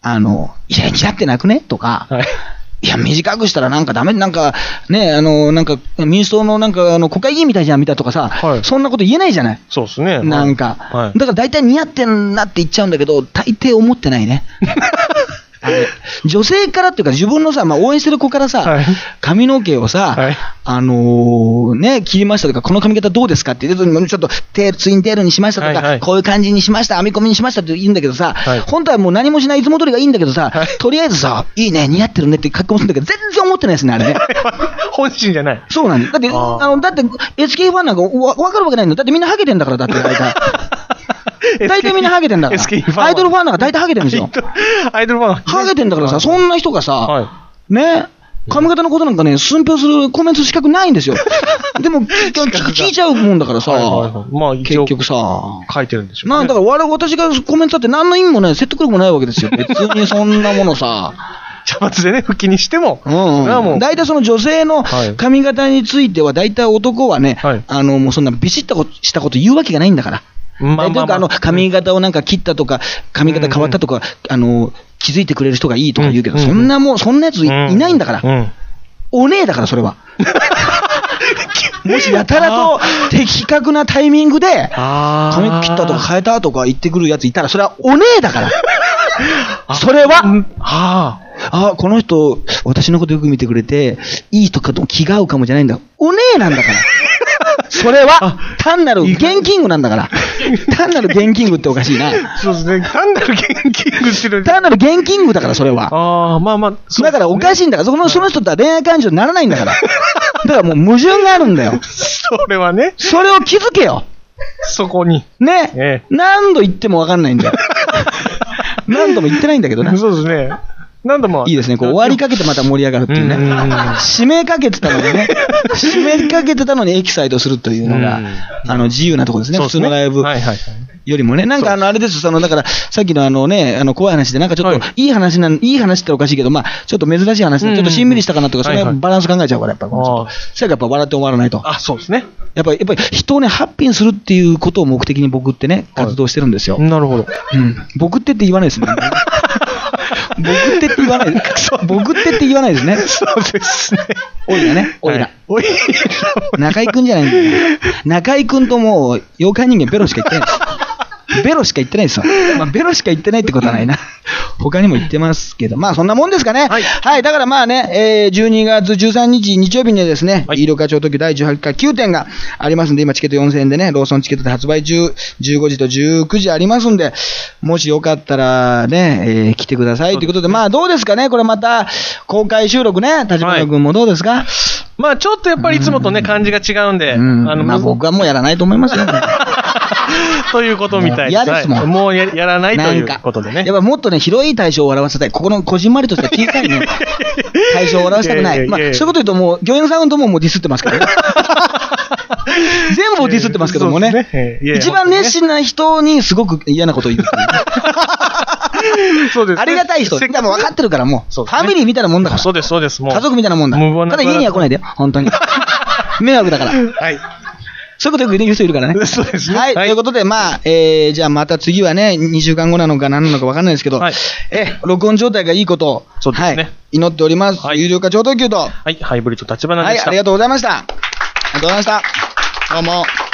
あの、いや、似合ってなくね？とか、はい。いや、短くしたらなんかダメ、なんかね、あの、なんか民主党のなんかあの国会議員みたいじゃん、見たとかさ、はいそんなこと言えないじゃない？そうですね。なんか、はいだから大体似合ってんなって言っちゃうんだけど、大抵思ってないね。女性からっていうか、自分のさ、まあ、応援してる子からさ、はい髪の毛をさ、はいあのーね、切りましたとか、この髪型どうですかってちょっとテールツインテールにしましたとか、はいはいこういう感じにしました、編み込みにしましたって言うんだけどさ、はい本当はもう何もしないいつも通りがいいんだけどさ、はいとりあえずさ、いいね、似合ってるねって格好するんだけど、全然思ってないですね、あれね。本心じゃない。そうなんだ。だって、あーあの、だって、SK ファンなんかわわかるわけないの。だってみんなハゲてんだから、だって大体。大体みんなハゲてんだからアイドルファンなんか大体ハゲてるんですよ。アイドルファン。ハゲてんだからさ、そんな人がさ、はね、髪型のことなんかね、寸評するコメント資格ないんですよ。でも、聞聞いちゃうもんだからさ、はいはいはいまあ結局さ、書いてるんでしょだから私がコメントだって何の意味もない、説得力もないわけですよ。別にそんなものさ。茶髪でね、復帰にしても、大体その女性のはい髪型については、大体男はね、はいあのもうそんなビシッとこしたこと言うわけがないんだから。まあというかあの髪型をなんか切ったとか、髪型変わったとか、あの気づいてくれる人がいいとか言うけど、うんそんなもん、そんなやつい,、うんないんだから、うん。おねえだから、それは。もしやたらと的確なタイミングで、あ髪切ったとか変えたとか言ってくるやついたら、それはおねえだから。それうんは、はあ、この人、私のことよく見てくれて、いいとかとも気が合うかもじゃないんだ。おねえなんだから。それは、単なる現金具なんだから。単なる現金具っておかしいな。あ。そうですね。単なる現金具してる。単なる現金具だから、それは。ああ、まあまあ、そうだからおかしいんだから、そのその人とは恋愛感情にならないんだから。だからもう矛盾があるんだよ。それはね、それを気づけよ。そこに。ね。ええ何度言ってもわかんないんだよ。何度も言ってないんだけどね。そうですね。何度も。いいですね。こう終わりかけてまた盛り上がるっていうね。締めかけてたのにね。締めかけてたのにエキサイトするというのがうん、あの、自由なところですね。普通のライブ。よりもね。なんかあの、あれです。その、だから、さっきのあのね、あの、怖い話で、なんかちょっとはい、いい話なん、いい話っておかしいけど、まあ、ちょっと珍しい話ちょっとしんみりしたかなとか、それはいはいバランス考えちゃうから、やっぱり。ああそれからやっぱ笑って終わらないと。あ、そうですね。やっぱり、やっぱり人をね、ハッピーにするっていうことを目的に僕ってね、活動してるんですよ。なるほど。うん。僕ってって言わないですね。僕ってって言わない。僕ってって言わないですね。そうですね。おいらね。おいら。はいおいら。中井くんじゃないんだよ。中井くんともう、妖怪人間ベロしか言ってない。ベロしか言ってないですよ。まあ、ベロしか言ってないってことはないな。他にも言ってますけど、まあそんなもんですかね。はい。だからまあね、えー、12月13日日曜日にはですね、はい。医療課長特急第18回9点がありますんで、今チケット4000円でね、ローソンチケットで発売中、15時と19時ありますんで、もしよかったらね、えー来てくださいということで、まあどうですかね、これまた公開収録ね、立花君もどうですか、まあちょっとやっぱりいつもとね、感じが違うんで、うん、あの、まあ僕はもうやらないと思いますよ。ということみたい嫌ですもんはいもうややらないということでね。やっぱもっとね、広い対象を笑わせたい。ここのこじんまりとした小さいね、対象を笑わせたくないい。まあ、そういうこと言うともう、魚園さんとももうディスってますからね。全部をディスってますけどもね。一番熱心な人にすごく嫌なことを言う。そうですねありがたい人。でも分かってるからもう。ファミリーみたいなもんだから。そうです、そうです、もう。家族みたいなもんだ。ただ家には来ないでよ、本当に。迷惑だから。そういうはい。ことよく言う人いるからね。そうですねはい。ということで、まあ、えー、じゃあまた次はね、2週間後なのか何なのか分かんないですけど、はいえ、録音状態がいいことを、そうですねはい、祈っております。はい有料化超特急と、はい、ハイブリッド立花はい、でした。ありがとうございました。ありがとうございました。どうも。